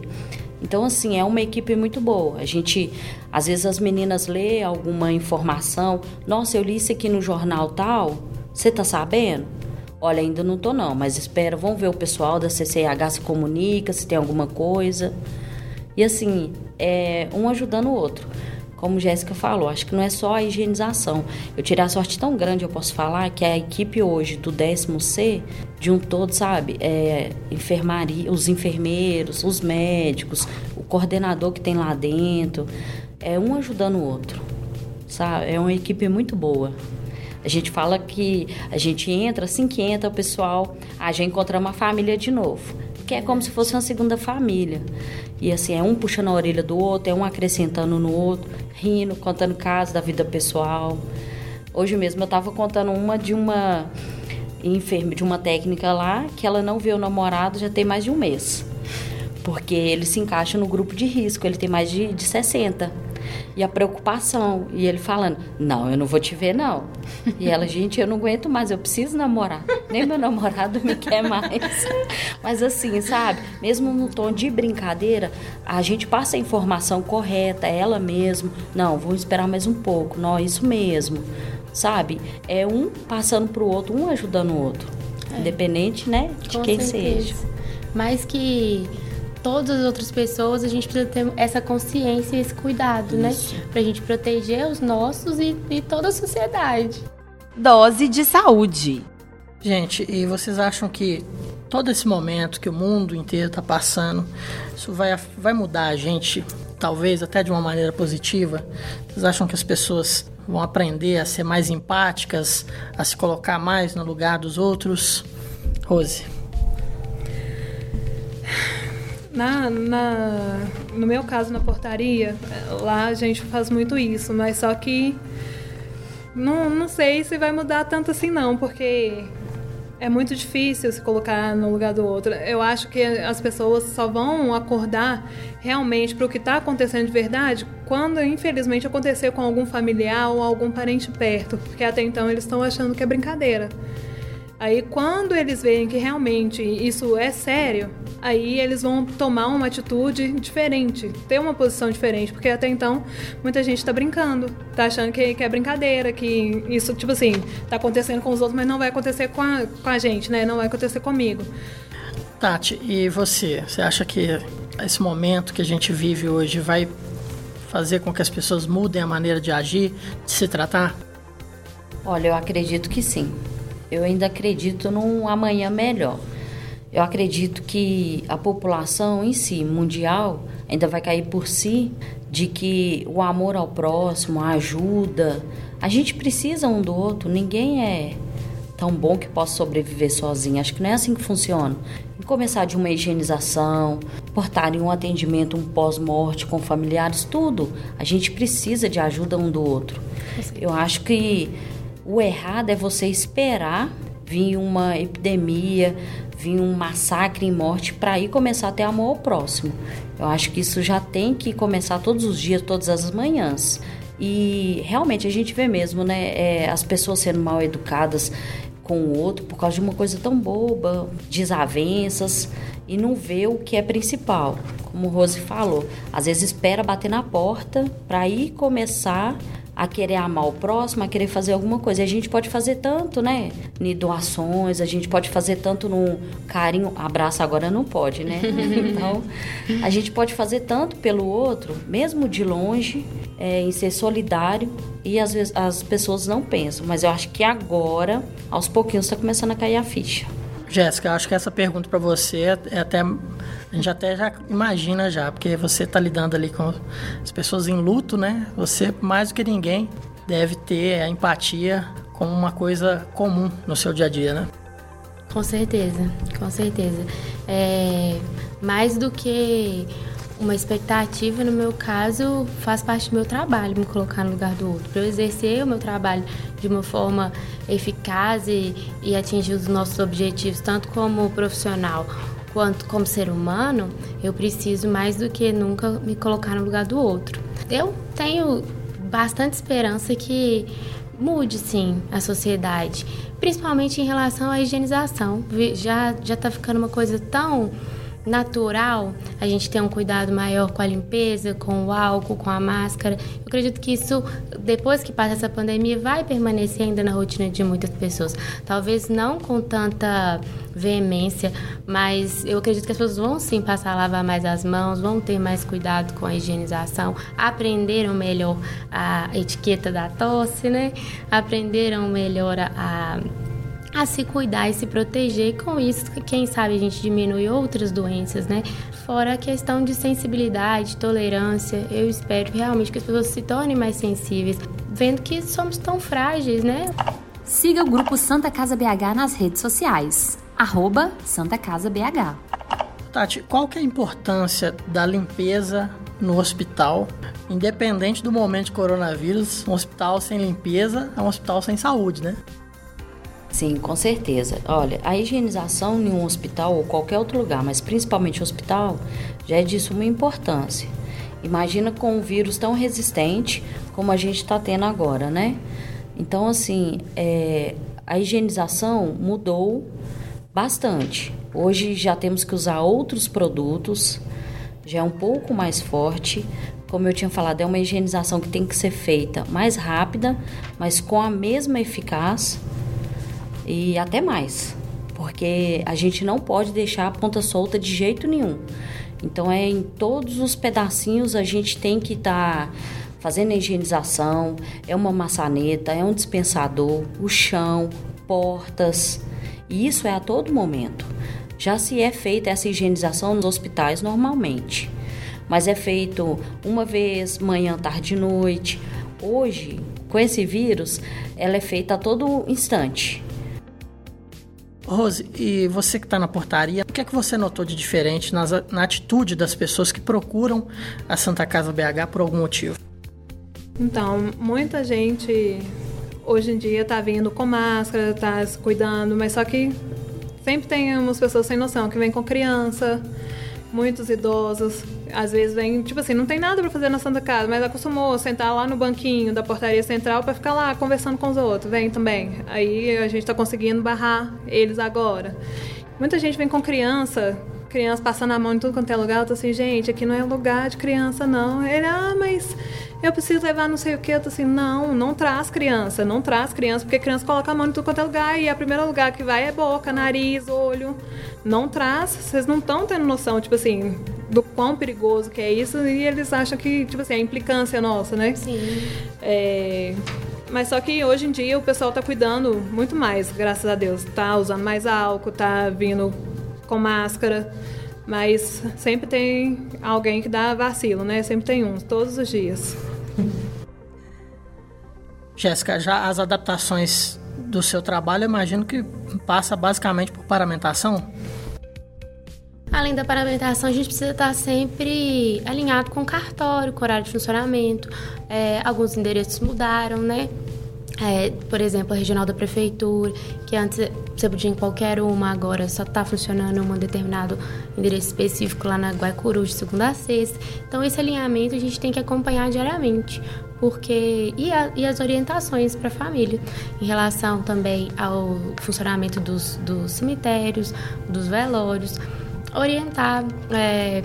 Então, assim, é uma equipe muito boa. A gente, às vezes as meninas lê alguma informação, nossa, eu li isso aqui no jornal tal, você tá sabendo? Olha, ainda não tô não, mas espera, vamos ver o pessoal da CCH se comunica, se tem alguma coisa. E assim, é um ajudando o outro como Jéssica falou, acho que não é só a higienização. Eu tirei a sorte tão grande, eu posso falar, que a equipe hoje do décimo C, de um todo, sabe? É, enfermaria, os enfermeiros, os médicos, o coordenador que tem lá dentro, é um ajudando o outro, sabe? É uma equipe muito boa. A gente fala que a gente entra, assim que entra o pessoal, a gente encontra uma família de novo que é como se fosse uma segunda família. E assim, é um puxando a orelha do outro, é um acrescentando no outro, rindo, contando casos da vida pessoal. Hoje mesmo eu estava contando uma de uma enferma, de uma técnica lá, que ela não vê o namorado já tem mais de um mês. Porque ele se encaixa no grupo de risco, ele tem mais de, de 60 e a preocupação. E ele falando: Não, eu não vou te ver, não. E ela, gente, eu não aguento mais, eu preciso namorar. Nem meu namorado me quer mais. Mas assim, sabe? Mesmo no tom de brincadeira, a gente passa a informação correta, ela mesmo. Não, vou esperar mais um pouco. Não, isso mesmo. Sabe? É um passando pro outro, um ajudando o outro. É. Independente, né? De Com quem certeza. seja. Mais que todas as outras pessoas, a gente precisa ter essa consciência e esse cuidado, né? Isso. né? Pra gente proteger os nossos e, e toda a sociedade. Dose de saúde. Gente, e vocês acham que todo esse momento que o mundo inteiro está passando, isso vai, vai mudar a gente, talvez até de uma maneira positiva? Vocês acham que as pessoas vão aprender a ser mais empáticas, a se colocar mais no lugar dos outros? Rose. Na, na, no meu caso, na portaria, lá a gente faz muito isso, mas só que não, não sei se vai mudar tanto assim não, porque é muito difícil se colocar no lugar do outro. Eu acho que as pessoas só vão acordar realmente para o que está acontecendo de verdade quando, infelizmente, acontecer com algum familiar ou algum parente perto, porque até então eles estão achando que é brincadeira. Aí quando eles veem que realmente isso é sério, aí eles vão tomar uma atitude diferente, ter uma posição diferente, porque até então muita gente está brincando, tá achando que, que, é brincadeira, que isso, tipo assim, tá acontecendo com os outros, mas não vai acontecer com a, com a gente, né? Não vai acontecer comigo. Tati, e você? Você acha que esse momento que a gente vive hoje vai fazer com que as pessoas mudem a maneira de agir, de se tratar? Olha, eu acredito que sim. Eu ainda acredito num amanhã melhor. Eu acredito que a população em si, mundial, ainda vai cair por si de que o amor ao próximo, a ajuda, a gente precisa um do outro, ninguém é tão bom que possa sobreviver sozinho. Acho que não é assim que funciona. Começar de uma higienização, portarem um atendimento, um pós-morte com familiares, tudo. A gente precisa de ajuda um do outro. Eu acho que o errado é você esperar vir uma epidemia, vir um massacre em morte para aí começar a ter amor ao próximo. Eu acho que isso já tem que começar todos os dias, todas as manhãs. E realmente a gente vê mesmo, né? É, as pessoas sendo mal educadas com o outro por causa de uma coisa tão boba, desavenças, e não vê o que é principal. Como o Rose falou, às vezes espera bater na porta para aí começar a querer amar o próximo, a querer fazer alguma coisa. E a gente pode fazer tanto, né? Em doações, a gente pode fazer tanto no carinho. Abraço agora não pode, né? [LAUGHS] Então, a gente pode fazer tanto pelo outro, mesmo de longe, é, em ser solidário. E às vezes as pessoas não pensam. Mas eu acho que agora, aos pouquinhos, está começando a cair a ficha. Jéssica, acho que essa pergunta para você é, é até a gente até já imagina já, porque você está lidando ali com as pessoas em luto, né? Você mais do que ninguém deve ter a empatia como uma coisa comum no seu dia a dia, né? Com certeza, com certeza. É, mais do que uma expectativa, no meu caso, faz parte do meu trabalho me colocar no lugar do outro. Para eu exercer o meu trabalho de uma forma eficaz e, e atingir os nossos objetivos, tanto como profissional quanto como ser humano, eu preciso mais do que nunca me colocar no lugar do outro. Eu tenho bastante esperança que mude sim a sociedade, principalmente em relação à higienização. Já já tá ficando uma coisa tão natural a gente ter um cuidado maior com a limpeza, com o álcool, com a máscara. Eu acredito que isso, depois que passa essa pandemia, vai permanecer ainda na rotina de muitas pessoas. Talvez não com tanta veemência, mas eu acredito que as pessoas vão sim passar a lavar mais as mãos, vão ter mais cuidado com a higienização, aprenderam melhor a etiqueta da tosse, né? Aprenderam melhor a a se cuidar e se proteger. E com isso, quem sabe a gente diminui outras doenças, né? Fora a questão de sensibilidade, tolerância. Eu espero realmente que as pessoas se tornem mais sensíveis, vendo que somos tão frágeis, né? Siga o grupo Santa Casa BH nas redes sociais. Arroba Santa Casa BH. Tati, qual que é a importância da limpeza no hospital, independente do momento de coronavírus, um hospital sem limpeza é um hospital sem saúde, né? Sim, com certeza. Olha, a higienização em um hospital ou qualquer outro lugar, mas principalmente hospital, já é de suma importância. Imagina com um vírus tão resistente como a gente está tendo agora, né? Então, assim, é, a higienização mudou bastante. Hoje já temos que usar outros produtos, já é um pouco mais forte. Como eu tinha falado, é uma higienização que tem que ser feita mais rápida, mas com a mesma eficácia e até mais, porque a gente não pode deixar a ponta solta de jeito nenhum. Então é em todos os pedacinhos a gente tem que estar tá fazendo a higienização, é uma maçaneta, é um dispensador, o chão, portas. E isso é a todo momento. Já se é feita essa higienização nos hospitais normalmente, mas é feito uma vez manhã, tarde e noite. Hoje, com esse vírus, ela é feita a todo instante. Rose, e você que está na portaria, o que é que você notou de diferente nas, na atitude das pessoas que procuram a Santa Casa BH por algum motivo? Então, muita gente hoje em dia está vindo com máscara, está se cuidando, mas só que sempre tem umas pessoas sem noção que vêm com criança, muitos idosos. Às vezes vem, tipo assim, não tem nada para fazer na Santa Casa, mas acostumou sentar lá no banquinho da portaria central para ficar lá conversando com os outros. Vem também. Aí a gente tá conseguindo barrar eles agora. Muita gente vem com criança, criança passando a mão em tudo quanto é lugar. Eu tô assim, gente, aqui não é lugar de criança, não. Ele, ah, mas eu preciso levar não sei o que. Eu tô assim, não, não traz criança, não traz criança, porque criança coloca a mão em tudo quanto é lugar e o primeiro lugar que vai é boca, nariz, olho. Não traz, vocês não estão tendo noção, tipo assim, do quão perigoso que é isso e eles acham que, tipo assim, é implicância nossa, né? Sim. É... Mas só que hoje em dia o pessoal tá cuidando muito mais, graças a Deus. Tá usando mais álcool, tá vindo com máscara. Mas sempre tem alguém que dá vacilo, né? Sempre tem uns, todos os dias. Jéssica, já as adaptações do seu trabalho, eu imagino que passa basicamente por paramentação? Além da paramentação, a gente precisa estar sempre alinhado com o cartório, com o horário de funcionamento. É, alguns endereços mudaram, né? É, por exemplo, a regional da prefeitura, que antes você podia em qualquer uma, agora só está funcionando em um determinado endereço específico lá na Guaicuru, de segunda a sexta. Então, esse alinhamento a gente tem que acompanhar diariamente, porque e, a, e as orientações para a família em relação também ao funcionamento dos, dos cemitérios, dos velórios, orientar. É,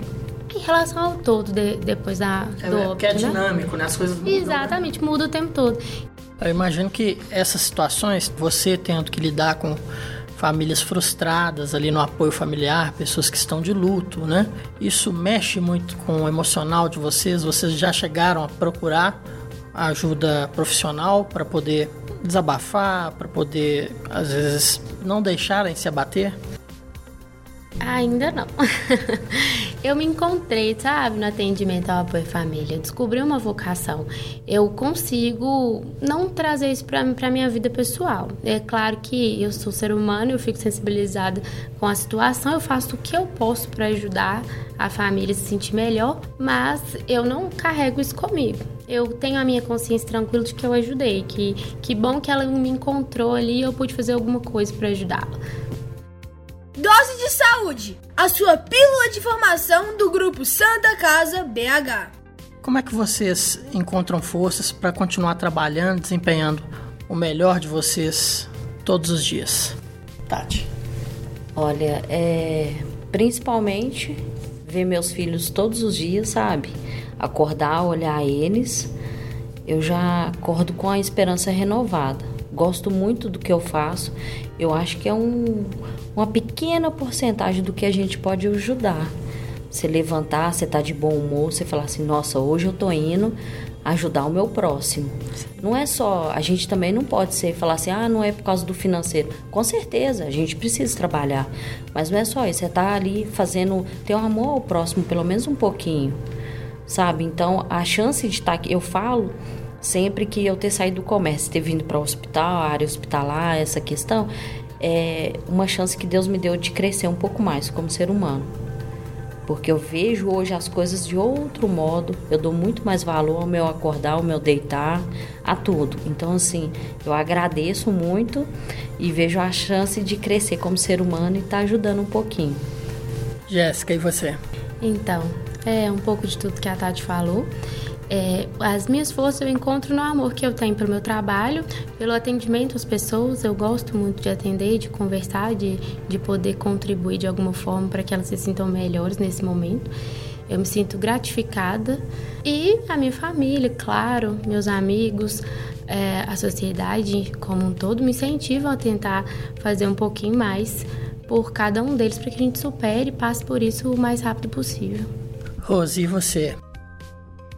em relação ao todo, de, depois da, do é, óbito, que é né? dinâmico, né? As coisas mudam. Exatamente, muda o tempo todo. Eu imagino que essas situações, você tendo que lidar com famílias frustradas ali no apoio familiar, pessoas que estão de luto, né? Isso mexe muito com o emocional de vocês? Vocês já chegaram a procurar ajuda profissional para poder desabafar, para poder, às vezes, não deixarem se abater? Ainda não. [LAUGHS] eu me encontrei, sabe, no atendimento ao apoio família. Descobri uma vocação. Eu consigo não trazer isso para para minha vida pessoal. É claro que eu sou ser humano, eu fico sensibilizada com a situação, eu faço o que eu posso para ajudar a família se sentir melhor, mas eu não carrego isso comigo. Eu tenho a minha consciência tranquila de que eu ajudei, que que bom que ela me encontrou ali e eu pude fazer alguma coisa para ajudá-la. Dose de Saúde, a sua pílula de formação do grupo Santa Casa BH. Como é que vocês encontram forças para continuar trabalhando, desempenhando o melhor de vocês todos os dias? Tati. Olha, é, principalmente ver meus filhos todos os dias, sabe? Acordar, olhar eles, eu já acordo com a esperança renovada. Gosto muito do que eu faço. Eu acho que é um, uma pequena porcentagem do que a gente pode ajudar. Você levantar, você tá de bom humor, você falar assim, nossa, hoje eu tô indo ajudar o meu próximo. Não é só, a gente também não pode ser falar assim, ah, não é por causa do financeiro. Com certeza, a gente precisa trabalhar, mas não é só isso, você tá ali fazendo, ter um amor ao próximo pelo menos um pouquinho. Sabe? Então, a chance de estar aqui, eu falo sempre que eu ter saído do comércio, ter vindo para o hospital, a área hospitalar, essa questão, é uma chance que Deus me deu de crescer um pouco mais como ser humano. Porque eu vejo hoje as coisas de outro modo, eu dou muito mais valor ao meu acordar, ao meu deitar, a tudo. Então, assim, eu agradeço muito e vejo a chance de crescer como ser humano e estar tá ajudando um pouquinho. Jéssica, e você? Então, é um pouco de tudo que a Tati falou. É, as minhas forças eu encontro no amor que eu tenho pelo meu trabalho, pelo atendimento às pessoas. Eu gosto muito de atender, de conversar, de, de poder contribuir de alguma forma para que elas se sintam melhores nesse momento. Eu me sinto gratificada. E a minha família, claro, meus amigos, é, a sociedade como um todo me incentivam a tentar fazer um pouquinho mais por cada um deles para que a gente supere e passe por isso o mais rápido possível. Rose, e você?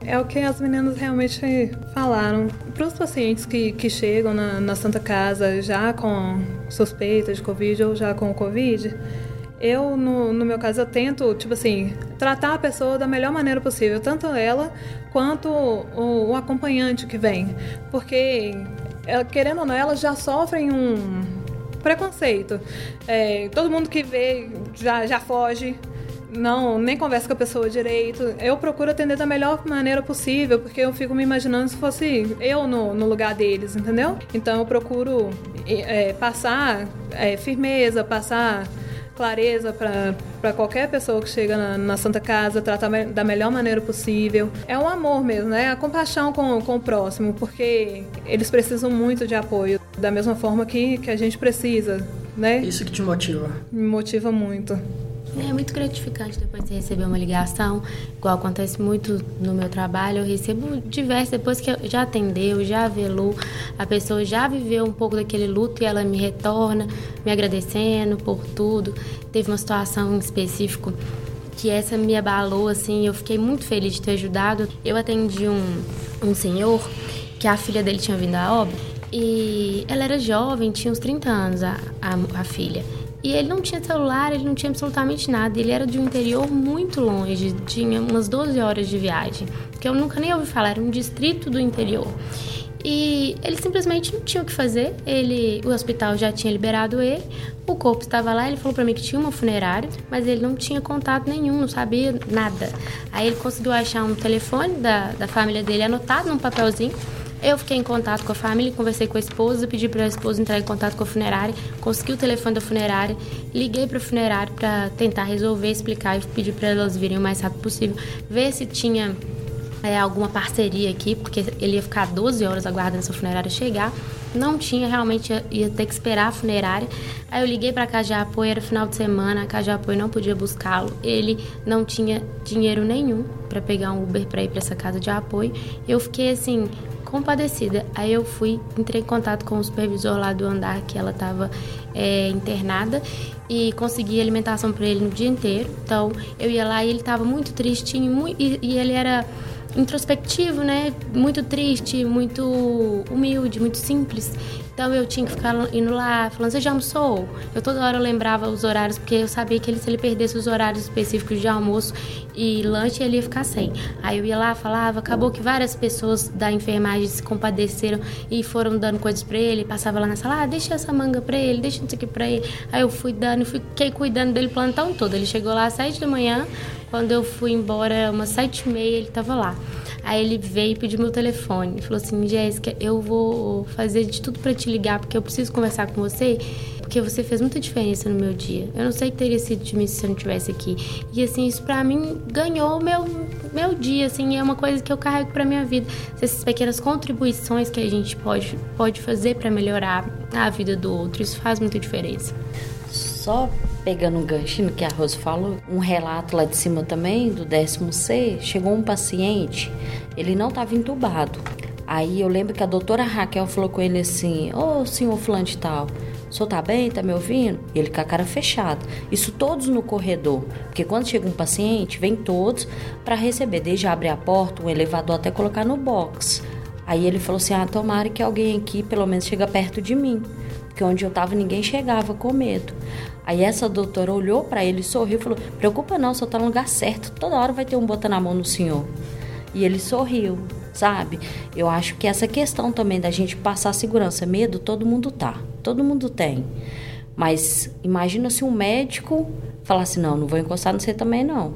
É o que as meninas realmente falaram. Para os pacientes que, que chegam na, na Santa Casa já com suspeita de Covid ou já com Covid, eu, no, no meu caso, eu tento, tipo assim, tratar a pessoa da melhor maneira possível, tanto ela quanto o, o acompanhante que vem. Porque, ela, querendo ou não, elas já sofrem um preconceito. É, todo mundo que vê já, já foge, não nem conversa com a pessoa direito. Eu procuro atender da melhor maneira possível, porque eu fico me imaginando se fosse eu no, no lugar deles, entendeu? Então eu procuro é, passar é, firmeza, passar clareza para qualquer pessoa que chega na, na, Santa Casa, tratar da melhor maneira possível. É um amor mesmo, né? A compaixão com, com o próximo, porque eles precisam muito de apoio, da mesma forma que, que a gente precisa, né? Isso que te motiva? Me motiva muito. É muito gratificante depois de receber uma ligação, igual acontece muito no meu trabalho. Eu recebo diversas, depois que já atendeu, já avelou, a pessoa já viveu um pouco daquele luto e ela me retorna, me agradecendo por tudo. Teve uma situação em específico que essa me abalou, assim, eu fiquei muito feliz de ter ajudado. Eu atendi um, um senhor que a filha dele tinha vindo a óbito e ela era jovem, tinha uns 30 anos, a, a, a filha. E ele não tinha celular, ele não tinha absolutamente nada. Ele era de um interior muito longe, tinha umas 12 horas de viagem, que eu nunca nem ouvi falar, era um distrito do interior. E ele simplesmente não tinha o que fazer. Ele, o hospital já tinha liberado ele, o corpo estava lá. Ele falou para mim que tinha uma funerária, mas ele não tinha contato nenhum, não sabia nada. Aí ele conseguiu achar um telefone da, da família dele anotado num papelzinho eu fiquei em contato com a família, conversei com a esposa, pedi para a esposa entrar em contato com a funerária, consegui o telefone da funerária, liguei para a funerária para tentar resolver, explicar e pedir para elas virem o mais rápido possível, ver se tinha é, alguma parceria aqui, porque ele ia ficar 12 horas aguardando essa funerária chegar. Não tinha, realmente ia, ter que esperar a funerária. Aí eu liguei para a Casa de Apoio, era final de semana, a Casa de Apoio não podia buscá-lo. Ele não tinha dinheiro nenhum para pegar um Uber para ir para essa casa de apoio. Eu fiquei assim, compadecida. Aí eu fui, entrei em contato com o supervisor lá do andar que ela estava é, internada e consegui alimentação para ele no dia inteiro. Então eu ia lá e ele estava muito tristinho muito, e, e ele era introspectivo, né? Muito triste, muito humilde, muito simples. Então eu tinha que ficar indo lá, falando, você já almoçou? Eu toda hora lembrava os horários, porque eu sabia que ele, se ele perdesse os horários específicos de almoço e lanche, ele ia ficar sem. Aí eu ia lá, falava, acabou que várias pessoas da enfermagem se compadeceram e foram dando coisas para ele, passava lá na sala, ah, deixa essa manga para ele, deixa isso aqui para ele. Aí eu fui dando, fiquei cuidando dele o plantão todo. Ele chegou lá às sete da manhã, quando eu fui embora, umas sete e meia, ele tava lá. Aí ele veio e pediu meu telefone. Ele falou assim: Jéssica, eu vou fazer de tudo para te ligar porque eu preciso conversar com você. Porque você fez muita diferença no meu dia. Eu não sei que teria sido de mim se eu não estivesse aqui. E assim, isso pra mim ganhou o meu, meu dia, assim, é uma coisa que eu carrego pra minha vida. Essas pequenas contribuições que a gente pode, pode fazer para melhorar a vida do outro, isso faz muita diferença. Só pegando um ganchinho que a Rose falou, um relato lá de cima também, do décimo C, chegou um paciente, ele não estava entubado. Aí eu lembro que a doutora Raquel falou com ele assim, ô oh, senhor fulano de tal, o senhor tá bem, tá me ouvindo? E ele com a cara fechada. Isso todos no corredor, porque quando chega um paciente, vem todos para receber, desde abrir a porta, o elevador até colocar no box. Aí ele falou assim, ah, tomara que alguém aqui pelo menos chega perto de mim porque onde eu estava ninguém chegava com medo. Aí essa doutora olhou para ele, sorriu e falou: Preocupa não, o senhor está no lugar certo, toda hora vai ter um botando a mão no senhor. E ele sorriu, sabe? Eu acho que essa questão também da gente passar segurança, medo, todo mundo tá, todo mundo tem. Mas imagina se um médico falasse: Não, não vou encostar no você também não.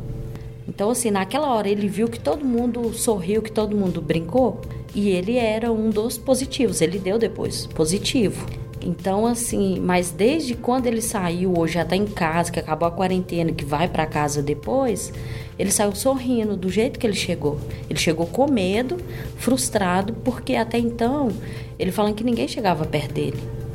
Então, assim, naquela hora ele viu que todo mundo sorriu, que todo mundo brincou, e ele era um dos positivos. Ele deu depois positivo. Então, assim, mas desde quando ele saiu, hoje já tá em casa, que acabou a quarentena, que vai para casa depois, ele saiu sorrindo do jeito que ele chegou. Ele chegou com medo, frustrado, porque até então ele falando que ninguém chegava perto dele.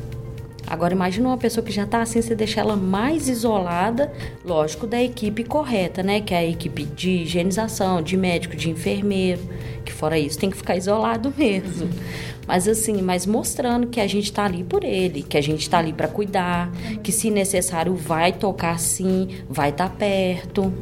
Agora imagina uma pessoa que já está assim, você deixa ela mais isolada, lógico, da equipe correta, né? Que é a equipe de higienização, de médico, de enfermeiro, que fora isso tem que ficar isolado [LAUGHS] mesmo. Mas assim, mas mostrando que a gente está ali por ele, que a gente está ali para cuidar, que se necessário vai tocar sim, vai estar tá perto.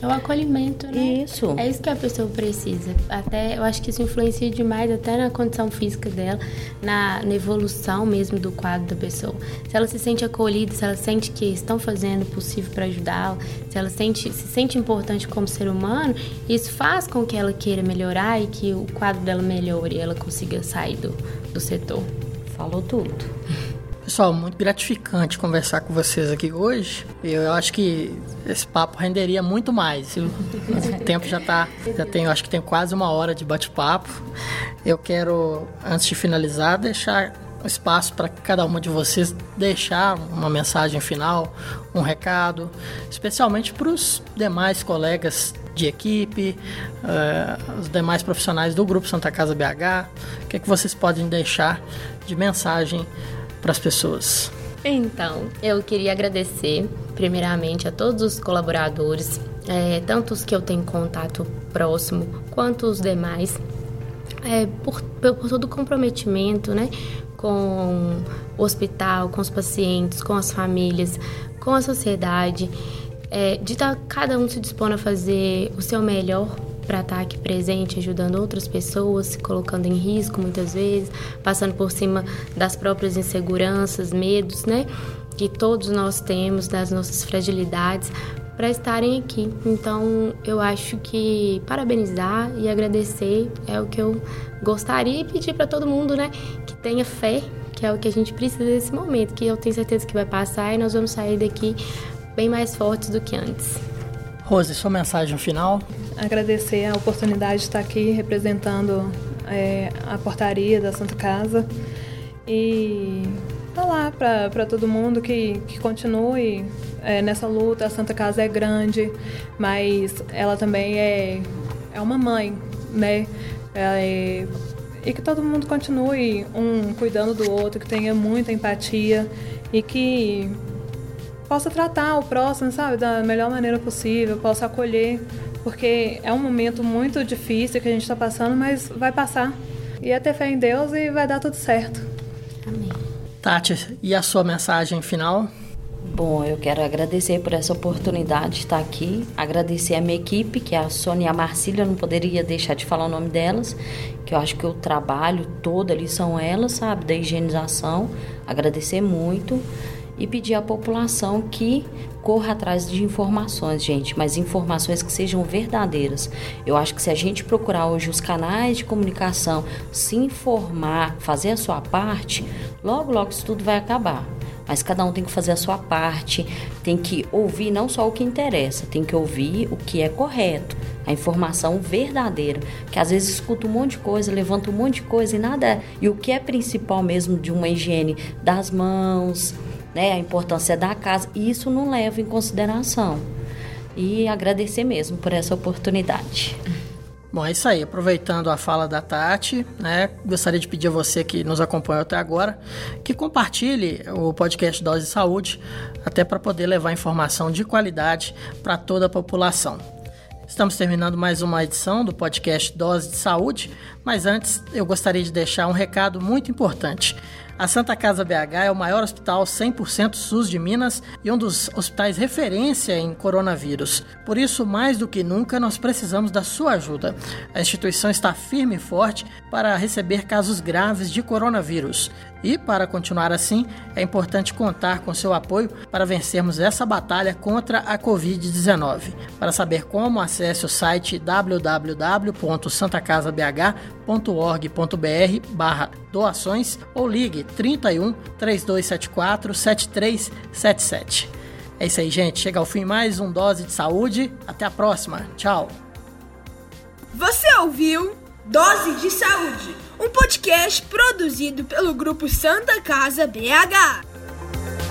É o acolhimento, né? Isso. É isso que a pessoa precisa. Até eu acho que isso influencia demais até na condição física dela, na, na, evolução mesmo do quadro da pessoa. Se ela se sente acolhida, se ela sente que estão fazendo o possível para ajudá-la, se ela sente, se sente importante como ser humano, isso faz com que ela queira melhorar e que o quadro dela melhore e ela consiga sair do, do setor. Falou tudo. Pessoal, muito gratificante conversar com vocês aqui hoje. Eu acho que esse papo renderia muito mais. O tempo já está, já tem, acho que tem quase uma hora de bate-papo. Eu quero, antes de finalizar, deixar espaço para cada uma de vocês deixar uma mensagem final, um recado, especialmente para os demais colegas de equipe, uh, os demais profissionais do Grupo Santa Casa BH. O que, é que vocês podem deixar de mensagem para as pessoas? Então, eu queria agradecer primeiramente a todos os colaboradores, é, tanto os que eu tenho contato próximo quanto os demais, é, por, por todo o comprometimento, né? Com o hospital, com os pacientes, com as famílias, com a sociedade, é, de estar tá, cada um se dispondo a fazer o seu melhor para estar tá aqui presente, ajudando outras pessoas, se colocando em risco muitas vezes, passando por cima das próprias inseguranças, medos, né? Que todos nós temos, das nossas fragilidades, para estarem aqui. Então, eu acho que parabenizar e agradecer é o que eu gostaria e pedir para todo mundo, né, que tenha fé, que é o que a gente precisa nesse momento, que eu tenho certeza que vai passar e nós vamos sair daqui bem mais fortes do que antes. Rose, sua mensagem final? Agradecer a oportunidade de estar aqui representando é, a portaria da Santa Casa e falar para todo mundo que, que continue é, nessa luta. A Santa Casa é grande, mas ela também é, é uma mãe, né? É, e que todo mundo continue um cuidando do outro, que tenha muita empatia e que possa tratar o próximo, sabe, da melhor maneira possível, possa acolher, porque é um momento muito difícil que a gente está passando, mas vai passar. E é ter fé em Deus e vai dar tudo certo. Amém. Tati, e a sua mensagem final? Bom, eu quero agradecer por essa oportunidade de estar aqui, agradecer a minha equipe, que é a Sônia e a Marcília, não poderia deixar de falar o nome delas, que eu acho que o trabalho todo ali são elas, sabe, da higienização. Agradecer muito e pedir à população que corra atrás de informações, gente, mas informações que sejam verdadeiras. Eu acho que se a gente procurar hoje os canais de comunicação, se informar, fazer a sua parte, logo, logo isso tudo vai acabar. Mas cada um tem que fazer a sua parte, tem que ouvir não só o que interessa, tem que ouvir o que é correto, a informação verdadeira. Que às vezes escuta um monte de coisa, levanta um monte de coisa e nada. E o que é principal mesmo de uma higiene das mãos, né, a importância da casa, e isso não leva em consideração. E agradecer mesmo por essa oportunidade. Bom, é isso aí. Aproveitando a fala da Tati, né, gostaria de pedir a você que nos acompanhou até agora que compartilhe o podcast Dose de Saúde, até para poder levar informação de qualidade para toda a população. Estamos terminando mais uma edição do podcast Dose de Saúde, mas antes eu gostaria de deixar um recado muito importante. A Santa Casa BH é o maior hospital 100% SUS de Minas e um dos hospitais referência em coronavírus. Por isso, mais do que nunca, nós precisamos da sua ajuda. A instituição está firme e forte para receber casos graves de coronavírus. E, para continuar assim, é importante contar com seu apoio para vencermos essa batalha contra a Covid-19. Para saber como, acesse o site www.santacasabh.org.br barra doações ou ligue 31 3274 7377. É isso aí, gente. Chega ao fim mais um Dose de Saúde. Até a próxima. Tchau. Você ouviu Dose de Saúde, um podcast produzido pelo Grupo Santa Casa BH.